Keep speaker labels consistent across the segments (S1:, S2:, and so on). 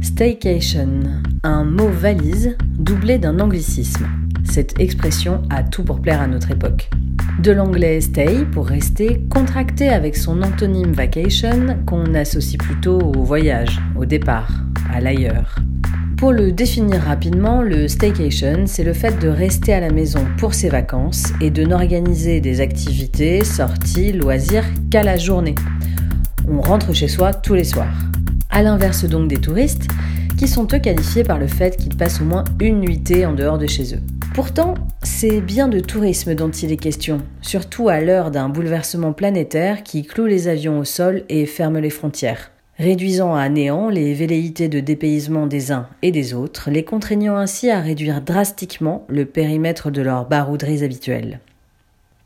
S1: Staycation, un mot valise doublé d'un anglicisme. Cette expression a tout pour plaire à notre époque. De l'anglais stay pour rester, contracté avec son antonyme vacation qu'on associe plutôt au voyage, au départ, à l'ailleurs. Pour le définir rapidement, le staycation, c'est le fait de rester à la maison pour ses vacances et de n'organiser des activités, sorties, loisirs qu'à la journée. On rentre chez soi tous les soirs. À l'inverse donc des touristes, qui sont eux qualifiés par le fait qu'ils passent au moins une nuitée en dehors de chez eux. Pourtant, c'est bien de tourisme dont il est question, surtout à l'heure d'un bouleversement planétaire qui cloue les avions au sol et ferme les frontières réduisant à néant les velléités de dépaysement des uns et des autres, les contraignant ainsi à réduire drastiquement le périmètre de leurs barouderies habituelles.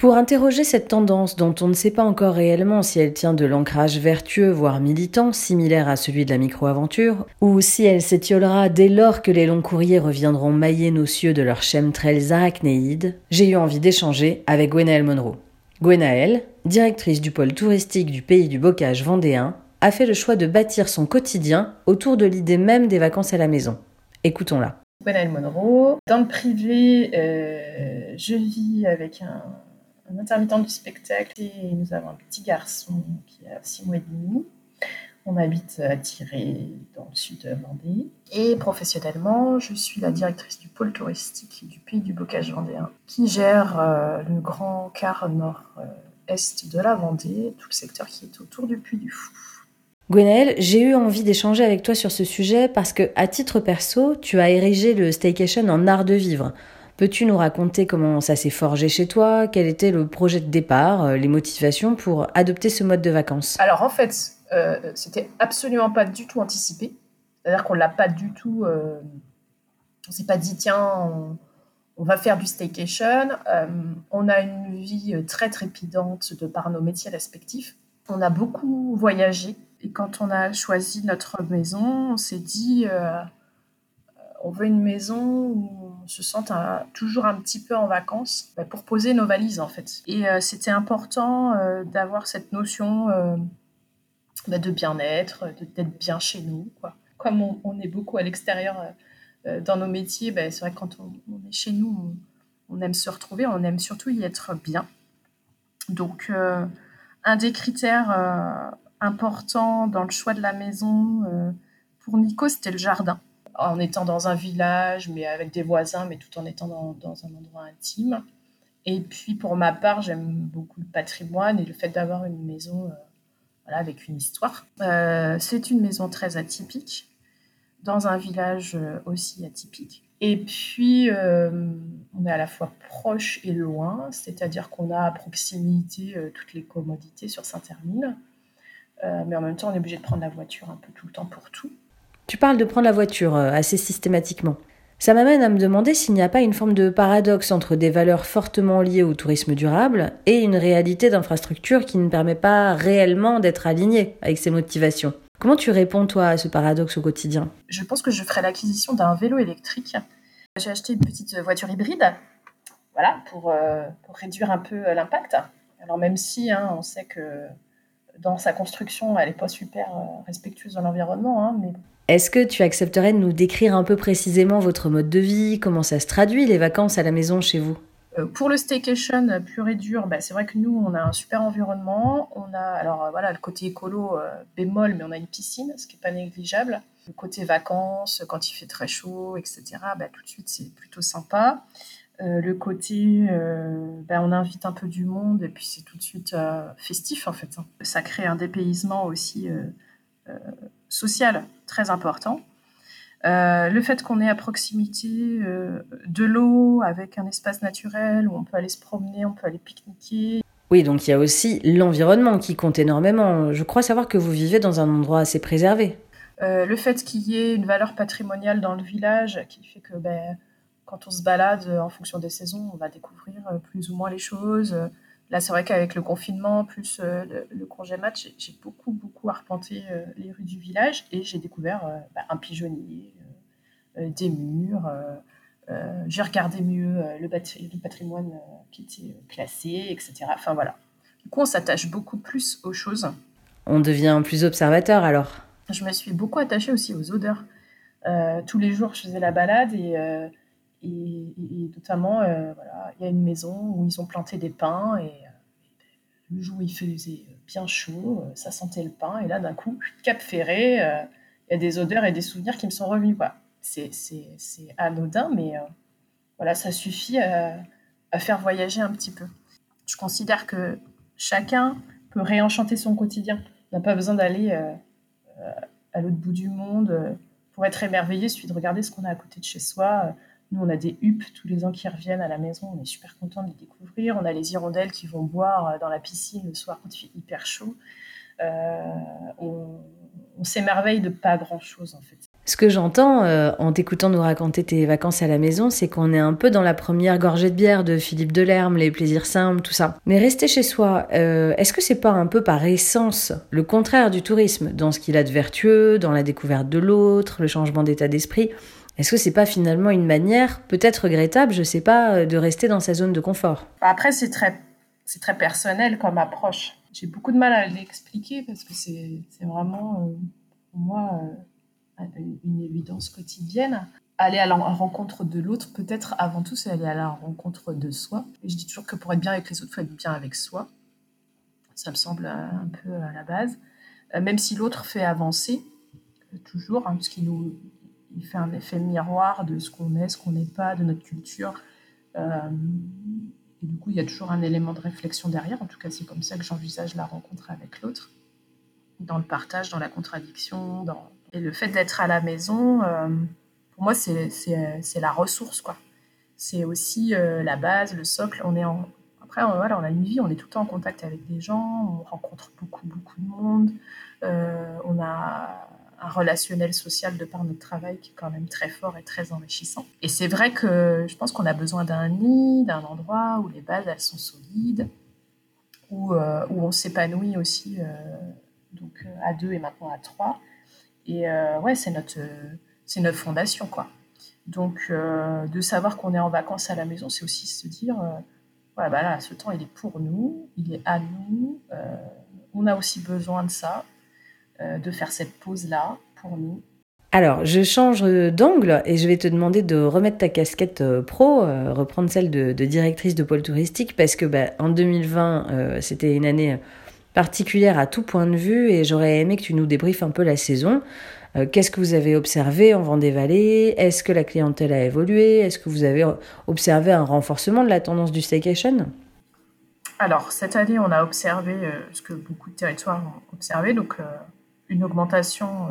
S1: Pour interroger cette tendance dont on ne sait pas encore réellement si elle tient de l'ancrage vertueux voire militant, similaire à celui de la micro-aventure, ou si elle s'étiolera dès lors que les longs courriers reviendront mailler nos cieux de leurs chemtrails arachnéides, j'ai eu envie d'échanger avec Gwenaëlle Monroe. Gwenaëlle, directrice du pôle touristique du pays du bocage vendéen, a fait le choix de bâtir son quotidien autour de l'idée même des vacances à la maison. Écoutons-la.
S2: Gwenaëlle Monroe. Dans le privé, euh, je vis avec un, intermittent du spectacle et nous avons un petit garçon qui a 6 mois et demi. On habite à Tiré, dans le sud de Vendée. Et professionnellement, je suis la directrice du pôle touristique du pays du bocage vendéen, qui gère euh, le grand quart nord-est de la Vendée, tout le secteur qui est autour du Puy du Fou.
S1: Gwenaëlle, j'ai eu envie d'échanger avec toi sur ce sujet parce que, à titre perso, tu as érigé le staycation en art de vivre. Peux-tu nous raconter comment ça s'est forgé chez toi? Quel était le projet de départ, euh, les motivations pour adopter ce mode de vacances?
S2: Alors en fait, euh, c'était absolument pas du tout anticipé. C'est-à-dire qu'on l'a pas du tout. Euh, on s'est pas dit tiens, on, va faire du staycation. Euh, on a une vie très trépidante de par nos métiers respectifs. On a beaucoup voyagé et quand on a choisi notre maison, on s'est dit, euh, on veut une maison où on se sente toujours un petit peu en vacances bah, pour poser nos valises en fait. Et euh, c'était important euh, d'avoir cette notion bah, de bien-être, d'être bien chez nous. Comme on, est beaucoup à l'extérieur dans nos métiers, bah, c'est vrai que quand on, est chez nous, on, aime se retrouver, on aime surtout y être bien. Donc, un des critères important dans le choix de la maison euh, pour Nico, c'était le jardin. En étant dans un village, mais avec des voisins, mais tout en étant dans, un endroit intime. Et puis pour ma part, j'aime beaucoup le patrimoine et le fait d'avoir une maison euh, voilà, avec une histoire. Euh, c'est une maison très atypique, dans un village aussi atypique. Et puis, on est à la fois proche et loin, c'est-à-dire qu'on a à proximité toutes les commodités sur Saint-Hermine. Euh, mais en même temps, on est obligé de prendre la voiture un peu tout le temps pour tout.
S1: Tu parles de prendre la voiture euh, assez systématiquement. Ça m'amène à me demander s'il n'y a pas une forme de paradoxe entre des valeurs fortement liées au tourisme durable et une réalité d'infrastructure qui ne permet pas réellement d'être alignée avec ces motivations. Comment tu réponds, toi, à ce paradoxe au quotidien?
S2: Je pense que je ferai l'acquisition d'un vélo électrique. J'ai acheté une petite voiture hybride, voilà, pour, euh, réduire un peu l'impact. Alors même si hein, on sait que dans sa construction, elle n'est pas super euh, respectueuse de l'environnement. Hein, mais...
S1: Est-ce que tu accepterais de nous décrire un peu précisément votre mode de vie? Comment ça se traduit les vacances à la maison chez vous?
S2: Euh, pour le staycation pur et dur, bah, c'est vrai que nous, on a un super environnement. On a, alors euh, voilà, le côté écolo bémol, mais on a une piscine, ce qui n'est pas négligeable. Le côté vacances, quand il fait très chaud, etc., bah, tout de suite, c'est plutôt sympa. Euh, le côté, euh, ben, on invite un peu du monde et puis c'est tout de suite euh, festif en fait. Hein. Ça crée un dépaysement aussi social très important. le fait qu'on est à proximité de l'eau avec un espace naturel où on peut aller se promener, on peut aller pique-niquer.
S1: Oui, donc il y a aussi l'environnement qui compte énormément. Je crois savoir que vous vivez dans un endroit assez préservé.
S2: le fait qu'il y ait une valeur patrimoniale dans le village qui fait que ben, quand on se balade euh, en fonction des saisons, on va découvrir euh, plus ou moins les choses. Là, c'est vrai qu'avec le confinement, plus euh, le, congé match, j'ai beaucoup, beaucoup arpenté les rues du village et j'ai découvert bah, un pigeonnier, des murs. j'ai regardé mieux le, patrimoine qui était classé, etc. Enfin voilà. Du coup, on s'attache beaucoup plus aux choses.
S1: On devient plus observateur alors
S2: Je me suis beaucoup attachée aussi aux odeurs. tous les jours, je faisais la balade et, et, notamment, voilà, il y a une maison où ils ont planté des pins et le jour où il faisait bien chaud, ça sentait le pain et là d'un coup, cap ferré, il y a des odeurs et des souvenirs qui me sont revenus. C'est anodin, mais voilà, ça suffit à faire voyager un petit peu. Je considère que chacun peut réenchanter son quotidien. On n'a pas besoin d'aller euh, euh, à l'autre bout du monde euh, pour être émerveillé. Il suffit de regarder ce qu'on a à côté de chez soi. Nous, on a des huppes tous les ans qui reviennent à la maison. On est super content de les découvrir. On a les hirondelles qui vont boire dans la piscine le soir quand il fait hyper chaud. on, on s'émerveille de pas grand-chose, en fait.
S1: Ce que j'entends euh, en t'écoutant nous raconter tes vacances à la maison, c'est qu'on est un peu dans la première gorgée de bière de Philippe Delerme, les plaisirs simples, tout ça. Mais rester chez soi, euh, est-ce que c'est pas un peu par essence le contraire du tourisme, dans ce qu'il a de vertueux, dans la découverte de l'autre, le changement d'état d'esprit Est-ce que c'est pas finalement une manière, peut-être regrettable, je sais pas, euh, de rester dans sa zone de confort?
S2: Après, c'est très, c'est très personnel comme approche. J'ai beaucoup de mal à l'expliquer parce que c'est, vraiment, pour moi une évidence quotidienne. Aller à la rencontre de l'autre, peut-être avant tout, c'est aller à la rencontre de soi. Et je dis toujours que pour être bien avec les autres, il faut être bien avec soi. Ça me semble un peu à la base. Euh, même si l'autre fait avancer, euh, toujours, hein, parce nous il fait un effet miroir de ce qu'on est, ce qu'on n'est pas, de notre culture. Euh, et du coup, il y a toujours un élément de réflexion derrière. En tout cas, c'est comme ça que j'envisage la rencontre avec l'autre. Dans le partage, dans la contradiction, et le fait d'être à la maison, euh, pour moi, c'est la ressource, quoi. C'est aussi euh, la base, le socle. On est en... Après, on, voilà, on a une vie, on est tout le temps en contact avec des gens, on rencontre beaucoup, beaucoup de monde. On a un relationnel social de par notre travail qui est quand même très fort et très enrichissant. Et c'est vrai que je pense qu'on a besoin d'un nid, d'un endroit où les bases, elles sont solides, où, où on s'épanouit aussi, donc à deux et maintenant à trois. Et euh, ouais, c'est notre, c'est notre fondation, quoi. Donc, euh, de savoir qu'on est en vacances à la maison, c'est aussi se dire, euh, ouais, bah là, ce temps, il est pour nous, il est à nous. on a aussi besoin de ça, de faire cette pause-là pour nous.
S1: Alors, je change d'angle et je vais te demander de remettre ta casquette pro, reprendre celle de, directrice de pôle touristique, parce que bah, en 2020, c'était une année particulière à tout point de vue et j'aurais aimé que tu nous débriefes un peu la saison. Euh, qu'est-ce que vous avez observé en Vendée-Vallée Est-ce que la clientèle a évolué? Est-ce que vous avez observé un renforcement de la tendance du staycation?
S2: Alors, cette année, on a observé euh, ce que beaucoup de territoires ont observé, donc euh, une augmentation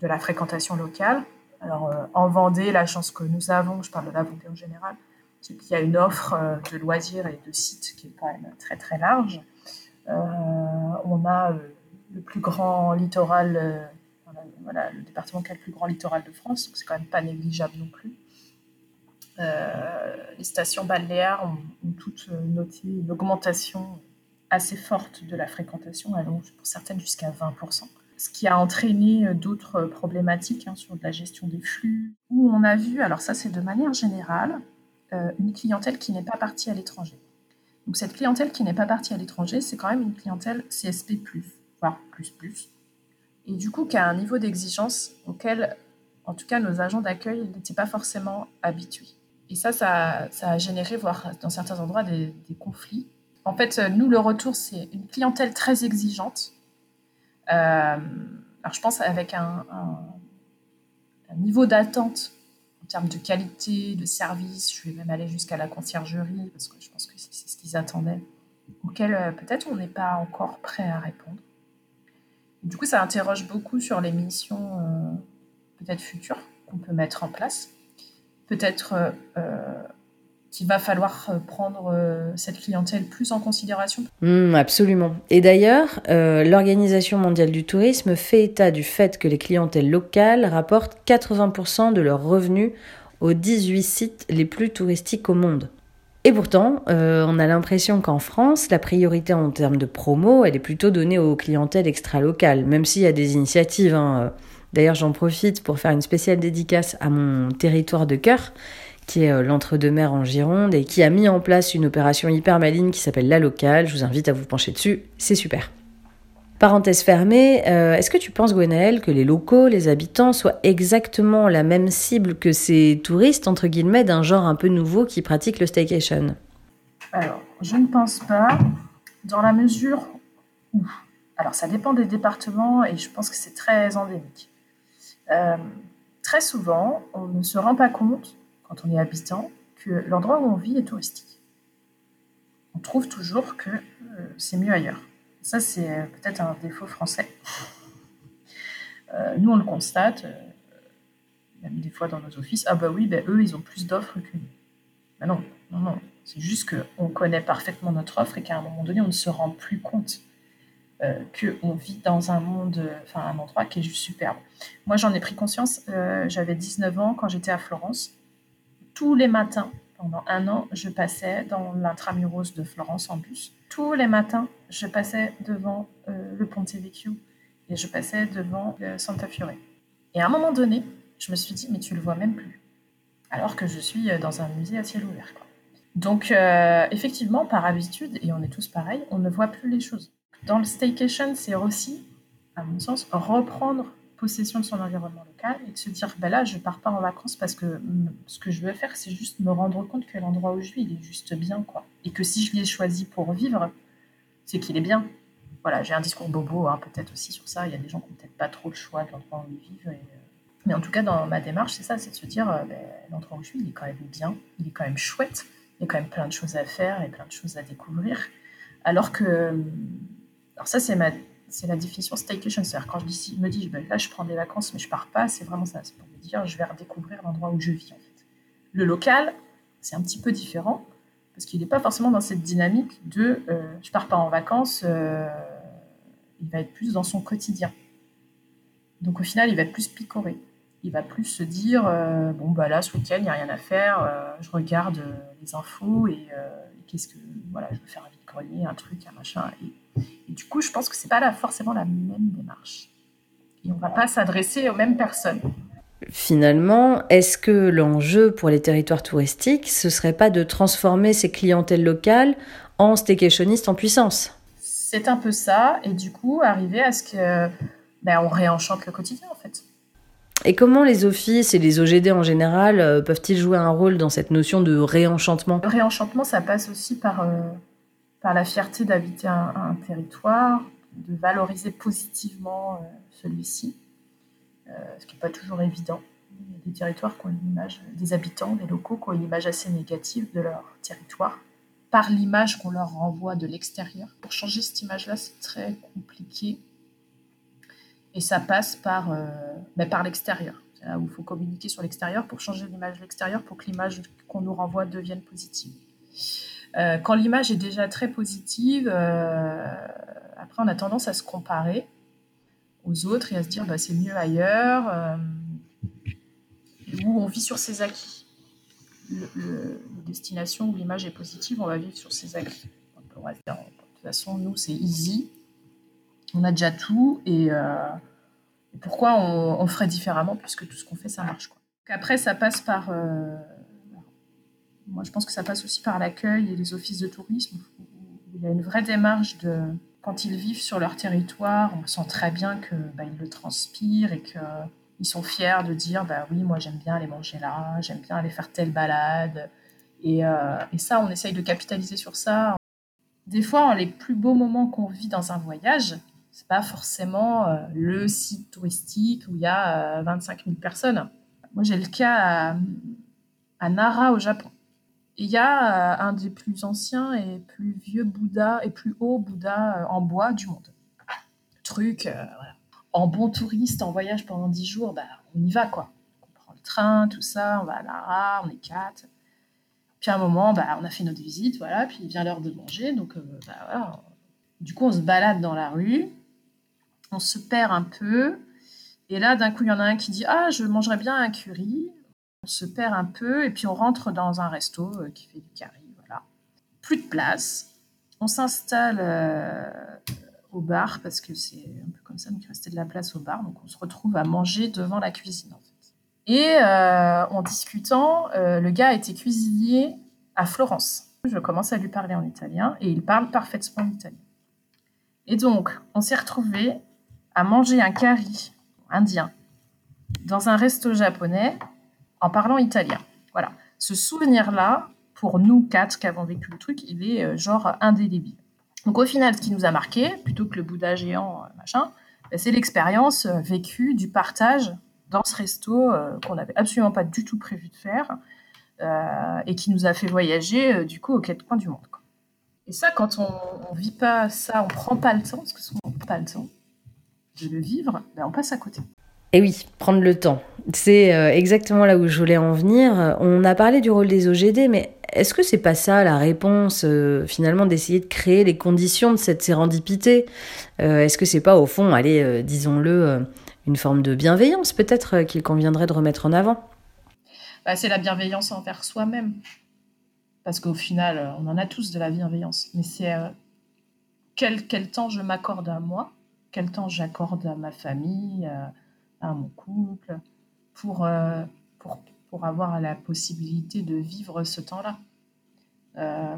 S2: de la fréquentation locale. Alors, en Vendée, la chance que nous avons, je parle de la Vendée en général, c'est qu'il y a une offre de loisirs et de sites qui est quand même très très large. Euh, on a euh, le plus grand littoral, euh, voilà, le département qui a le plus grand littoral de France, donc c'est quand même pas négligeable non plus. les stations balnéaires ont, toutes noté une augmentation assez forte de la fréquentation, allant pour certaines jusqu'à 20%. Ce qui a entraîné d'autres problématiques hein, sur la gestion des flux, où on a vu, alors ça c'est de manière générale, une clientèle qui n'est pas partie à l'étranger. Donc cette clientèle qui n'est pas partie à l'étranger, c'est quand même une clientèle CSP+, voire plus plus, et du coup qui a un niveau d'exigence auquel, en tout cas, nos agents d'accueil n'étaient pas forcément habitués. Et ça, ça, a généré, voire dans certains endroits, des, conflits. En fait, nous, le retour, c'est une clientèle très exigeante. Euh, alors, je pense avec un niveau d'attente en termes de qualité, de service. Je vais même aller jusqu'à la conciergerie parce que je pense que c'est ce qu'ils attendaient, auquel euh, peut-être on n'est pas encore prêt à répondre. Du coup, ça interroge beaucoup sur les missions euh, peut-être futures qu'on peut mettre en place. Peut-être qu'il va falloir prendre cette clientèle plus en considération.
S1: Mmh, absolument. Et d'ailleurs, l'Organisation mondiale du tourisme fait état du fait que les clientèles locales rapportent 80% de leurs revenus aux 18 sites les plus touristiques au monde. Et pourtant, euh, on a l'impression qu'en France, la priorité en termes de promo, elle est plutôt donnée aux clientèles extra-locales, même s'il y a des initiatives. Hein. D'ailleurs, j'en profite pour faire une spéciale dédicace à mon territoire de cœur, qui est euh, l'entre-deux-mer en Gironde, et qui a mis en place une opération hyper maligne qui s'appelle La Locale. Je vous invite à vous pencher dessus, c'est super. Parenthèse fermée, euh, est-ce que tu penses, Gwenaël, que les locaux, les habitants soient exactement la même cible que ces touristes, entre guillemets, d'un genre un peu nouveau qui pratiquent le staycation?
S2: Alors, je ne pense pas, dans la mesure où... Alors, ça dépend des départements et je pense que c'est très endémique. Euh, très souvent, on ne se rend pas compte, quand on est habitant, que l'endroit où on vit est touristique. On trouve toujours que euh, c'est mieux ailleurs. Ça, c'est euh, peut-être un défaut français. nous, on le constate, même des fois dans nos offices. Ah bah oui, bah, eux, ils ont plus d'offres que nous. Ben non, non, non. C'est juste qu'on connaît parfaitement notre offre et qu'à un moment donné, on ne se rend plus compte euh, qu'on vit dans un monde, enfin un endroit qui est juste superbe. Moi, j'en ai pris conscience, euh, j'avais 19 ans quand j'étais à Florence. Tous les matins, pendant un an, je passais dans l'intramuros de Florence en bus. Tous les matins, je passais devant euh, le Ponte Vecchio et je passais devant Santa Fiore. Et à un moment donné, je me suis dit, mais tu le vois même plus. Alors que je suis dans un musée à ciel ouvert. Donc, effectivement, par habitude, et on est tous pareils, on ne voit plus les choses. Dans le staycation, c'est aussi, à mon sens, reprendre de son environnement local et de se dire, ben là, je pars pas en vacances parce que ce que je veux faire, c'est juste me rendre compte que l'endroit où je vis, il est juste bien, quoi. Et que si je l'ai choisi pour vivre, c'est qu'il est bien. Voilà, j'ai un discours bobo, hein, peut-être aussi sur ça. Il y a des gens qui n'ont peut-être pas trop le choix de l'endroit où ils vivent. Euh, mais en tout cas, dans ma démarche, c'est ça, c'est de se dire, euh, ben, l'endroit où je vis, il est quand même bien, il est quand même chouette, il y a quand même plein de choses à faire et plein de choses à découvrir. Alors que alors ça, c'est ma, c'est la définition staycation. C'est-à-dire quand je dis, me dis, là, je prends des vacances, mais je pars pas, c'est vraiment ça. C'est pour me dire, je vais redécouvrir l'endroit où je vis. En fait. Le local, c'est un petit peu différent parce qu'il n'est pas forcément dans cette dynamique de, euh, je pars pas en vacances. Euh, il va être plus dans son quotidien. Donc au final, il va être plus picoré. Il va plus se dire, euh, bon bah là, ce week-end, il n'y a rien à faire. je regarde les infos et, qu'est-ce que, voilà, je veux faire un vide-grenier, un truc, un machin. Et, et du coup, je pense que c'est pas là forcément la même démarche. Et on va pas s'adresser aux mêmes personnes.
S1: Finalement, est-ce que l'enjeu pour les territoires touristiques, ce serait pas de transformer ces clientèles locales en staycationnistes en puissance?
S2: C'est un peu ça, et du coup, arriver à ce que ben, on réenchante le quotidien en fait.
S1: Et comment les offices et les OGD en général euh, peuvent-ils jouer un rôle dans cette notion de réenchantement?
S2: Le réenchantement, ça passe aussi par euh, par la fierté d'habiter un, territoire, de valoriser positivement euh, celui-ci, euh, ce qui n'est pas toujours évident. Il y a des territoires qui ont une image, des habitants, des locaux qui ont une image assez négative de leur territoire, par l'image qu'on leur renvoie de l'extérieur. Pour changer cette image-là, c'est très compliqué. Et ça passe par, euh, ben, par l'extérieur. C'est là où il faut communiquer sur l'extérieur pour changer l'image de l'extérieur, pour que l'image qu'on nous renvoie devienne positive. Euh, quand l'image est déjà très positive, euh, après on a tendance à se comparer aux autres et à se dire bah, c'est mieux ailleurs, euh, où on vit sur ses acquis. Le, destination où l'image est positive, on va vivre sur ses acquis. de toute façon, nous, c'est easy, on a déjà tout, et, pourquoi on, ferait différemment puisque tout ce qu'on fait, ça marche. Quoi. après, ça passe par moi, je pense que ça passe aussi par l'accueil et les offices de tourisme. il y a une vraie démarche de, quand ils vivent sur leur territoire, on sent très bien qu'ils bah, le transpirent et qu'ils sont fiers de dire bah oui, moi j'aime bien aller manger là, j'aime bien aller faire telle balade. Et, euh, ça, on essaye de capitaliser sur ça. Des fois, les plus beaux moments qu'on vit dans un voyage, c'est pas forcément euh, le site touristique où il y a 25 euh, 000 personnes. Moi, j'ai le cas à Nara au Japon. Il y a euh, un des plus anciens et plus vieux Bouddha et plus haut Bouddha euh, en bois du monde. Truc, euh, En bon touriste, en voyage pendant dix jours, bah, on y va quoi. On prend le train, tout ça, on va à Lara, on est quatre. Puis à un moment, bah, on a fait notre visite, voilà, puis il vient l'heure de manger, donc bah, voilà. Du coup, on se balade dans la rue, on se perd un peu, et là, d'un coup, il y en a un qui dit Ah, je mangerais bien un curry. On se perd un peu et puis on rentre dans un resto euh, qui fait du carré. Voilà. Plus de place. On s'installe euh, au bar parce que c'est un peu comme ça, donc il restait de la place au bar. Donc on se retrouve à manger devant la cuisine en fait. Et euh, en discutant, le gars était cuisinier à Florence. Je commence à lui parler en italien et il parle parfaitement italien. Et donc, on s'est retrouvés à manger un curry indien dans un resto japonais en parlant italien. Voilà. Ce souvenir-là, pour nous quatre qui avons vécu le truc, il est euh, genre indélébile. Donc au final, ce qui nous a marqué, plutôt que le Bouddha géant, euh, machin, ben, c'est l'expérience euh, vécue du partage dans ce resto qu'on n'avait absolument pas du tout prévu de faire et qui nous a fait voyager du coup aux quatre coins du monde. Et ça, quand on ne vit pas ça, on prend pas le temps, parce que souvent on prend pas le temps de le vivre, ben on passe à côté.
S1: Et oui, prendre le temps. C'est euh, exactement là où je voulais en venir. On a parlé du rôle des OGD, mais est-ce que c'est pas ça la réponse euh, finalement d'essayer de créer les conditions de cette sérendipité? Euh, Est-ce que c'est pas au fond, allez, disons-le, une forme de bienveillance peut-être qu'il conviendrait de remettre en avant?
S2: Bah, C'est la bienveillance envers soi-même. Parce qu'au final, on en a tous de la bienveillance. Mais c'est quel, temps je m'accorde à moi, quel temps j'accorde à ma famille mon couple, pour, euh, pour, pour, avoir la possibilité de vivre ce temps-là. Euh,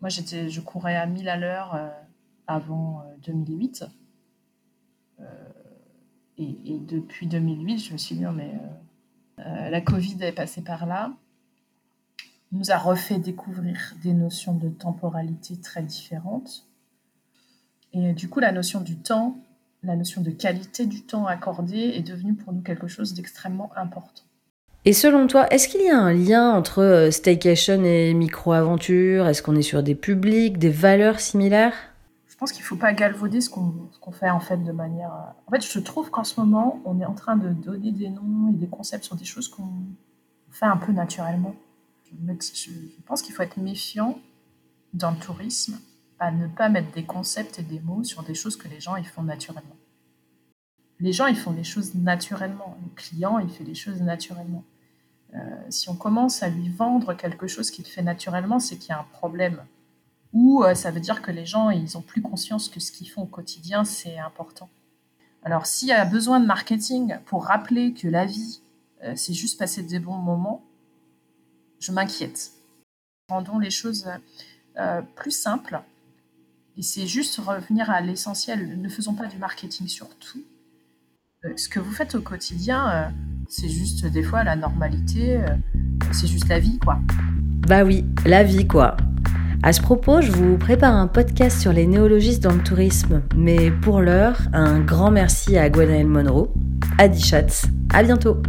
S2: moi, j'étais, je courais à 1000 à l'heure euh, avant 2008. Et, et, depuis 2008, je me suis dit, non, mais la Covid est passée par là, nous a refait découvrir des notions de temporalité très différentes. Et du coup, la notion du temps, la notion de qualité du temps accordé est devenue pour nous quelque chose d'extrêmement important.
S1: Et selon toi, est-ce qu'il y a un lien entre euh, staycation et micro-aventure? Est-ce qu'on est sur des publics, des valeurs similaires?
S2: Je pense qu'il ne faut pas galvauder ce qu'on fait en fait de manière... Euh, en fait, je trouve qu'en ce moment, on est en train de donner des noms et des concepts sur des choses qu'on fait un peu naturellement. Je pense qu'il faut être méfiant dans le tourisme à ne pas mettre des concepts et des mots sur des choses que les gens ils font naturellement. Les gens ils font des choses naturellement. Le client il fait des choses naturellement. Euh, si on commence à lui vendre quelque chose qu'il fait naturellement, c'est qu'il y a un problème. Ou euh, ça veut dire que les gens ils ont plus conscience que ce qu'ils font au quotidien c'est important. Alors s'il y a besoin de marketing pour rappeler que la vie euh, c'est juste passer des bons moments, je m'inquiète. Rendons les choses plus simples et c'est juste revenir à l'essentiel. Ne faisons pas du marketing sur tout. Euh, ce que vous faites au quotidien, euh, c'est juste des fois la normalité, euh, c'est juste la vie, quoi.
S1: Bah oui, la vie, quoi. À ce propos, je vous prépare un podcast sur les néologistes dans le tourisme. Mais pour l'heure, un grand merci à Gwenaëlle Monroe, à Schatz. À bientôt.